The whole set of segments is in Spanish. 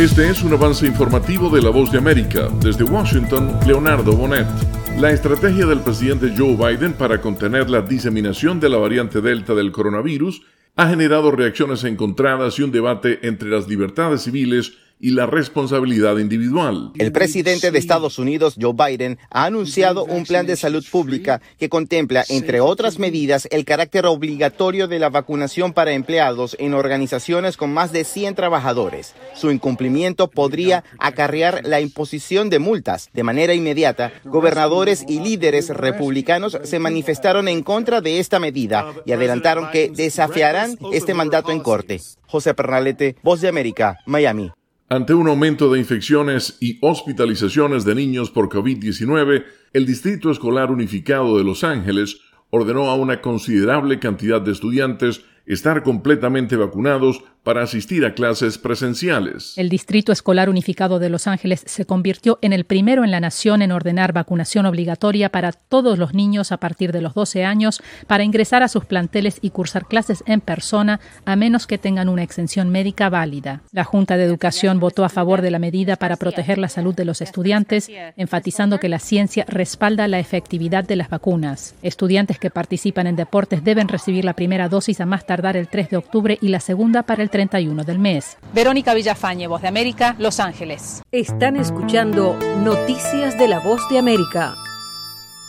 Este es un avance informativo de La Voz de América. Desde Washington, Leonardo Bonet. La estrategia del presidente Joe Biden para contener la diseminación de la variante Delta del coronavirus ha generado reacciones encontradas y un debate entre las libertades civiles y la responsabilidad individual. El presidente de Estados Unidos, Joe Biden, ha anunciado un plan de salud pública que contempla, entre otras medidas, el carácter obligatorio de la vacunación para empleados en organizaciones con más de 100 trabajadores. Su incumplimiento podría acarrear la imposición de multas. De manera inmediata, gobernadores y líderes republicanos se manifestaron en contra de esta medida y adelantaron que desafiarán este mandato en corte. José Pernalete, Voz de América, Miami. Ante un aumento de infecciones y hospitalizaciones de niños por COVID-19, el Distrito Escolar Unificado de Los Ángeles ordenó a una considerable cantidad de estudiantes estar completamente vacunados para asistir a clases presenciales. El Distrito Escolar Unificado de Los Ángeles se convirtió en el primero en la nación en ordenar vacunación obligatoria para todos los niños a partir de los 12 años para ingresar a sus planteles y cursar clases en persona a menos que tengan una exención médica válida. La Junta de Educación votó a favor de la medida para proteger la salud de los estudiantes, enfatizando que la ciencia respalda la efectividad de las vacunas. Estudiantes que participan en deportes deben recibir la primera dosis a más tardar el 3 de octubre y la segunda para el 31 del mes. Verónica Villafañe, Voz de América, Los Ángeles. Están escuchando Noticias de la Voz de América.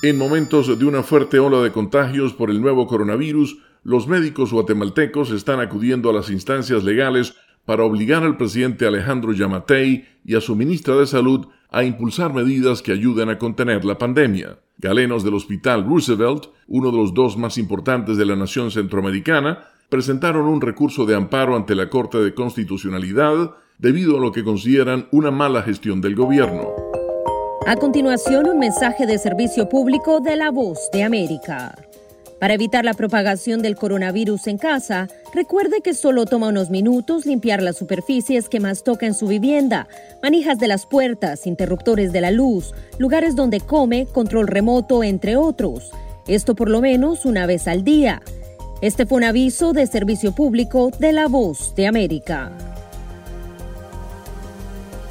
En momentos de una fuerte ola de contagios por el nuevo coronavirus, los médicos guatemaltecos están acudiendo a las instancias legales para obligar al presidente Alejandro Yamatei y a su ministra de Salud a impulsar medidas que ayuden a contener la pandemia. Galenos del Hospital Roosevelt, uno de los dos más importantes de la nación centroamericana, presentaron un recurso de amparo ante la Corte de Constitucionalidad debido a lo que consideran una mala gestión del gobierno. A continuación, un mensaje de servicio público de la voz de América. Para evitar la propagación del coronavirus en casa, recuerde que solo toma unos minutos limpiar las superficies que más toca en su vivienda, manijas de las puertas, interruptores de la luz, lugares donde come, control remoto, entre otros. Esto por lo menos una vez al día. Este fue un aviso de servicio público de La Voz de América.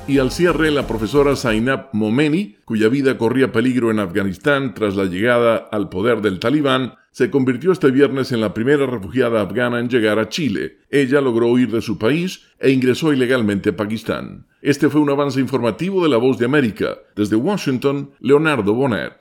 Y al cierre, la profesora Zainab Momeni, cuya vida corría peligro en Afganistán tras la llegada al poder del talibán, se convirtió este viernes en la primera refugiada afgana en llegar a Chile. Ella logró huir de su país e ingresó ilegalmente a Pakistán. Este fue un avance informativo de La Voz de América. Desde Washington, Leonardo Bonet.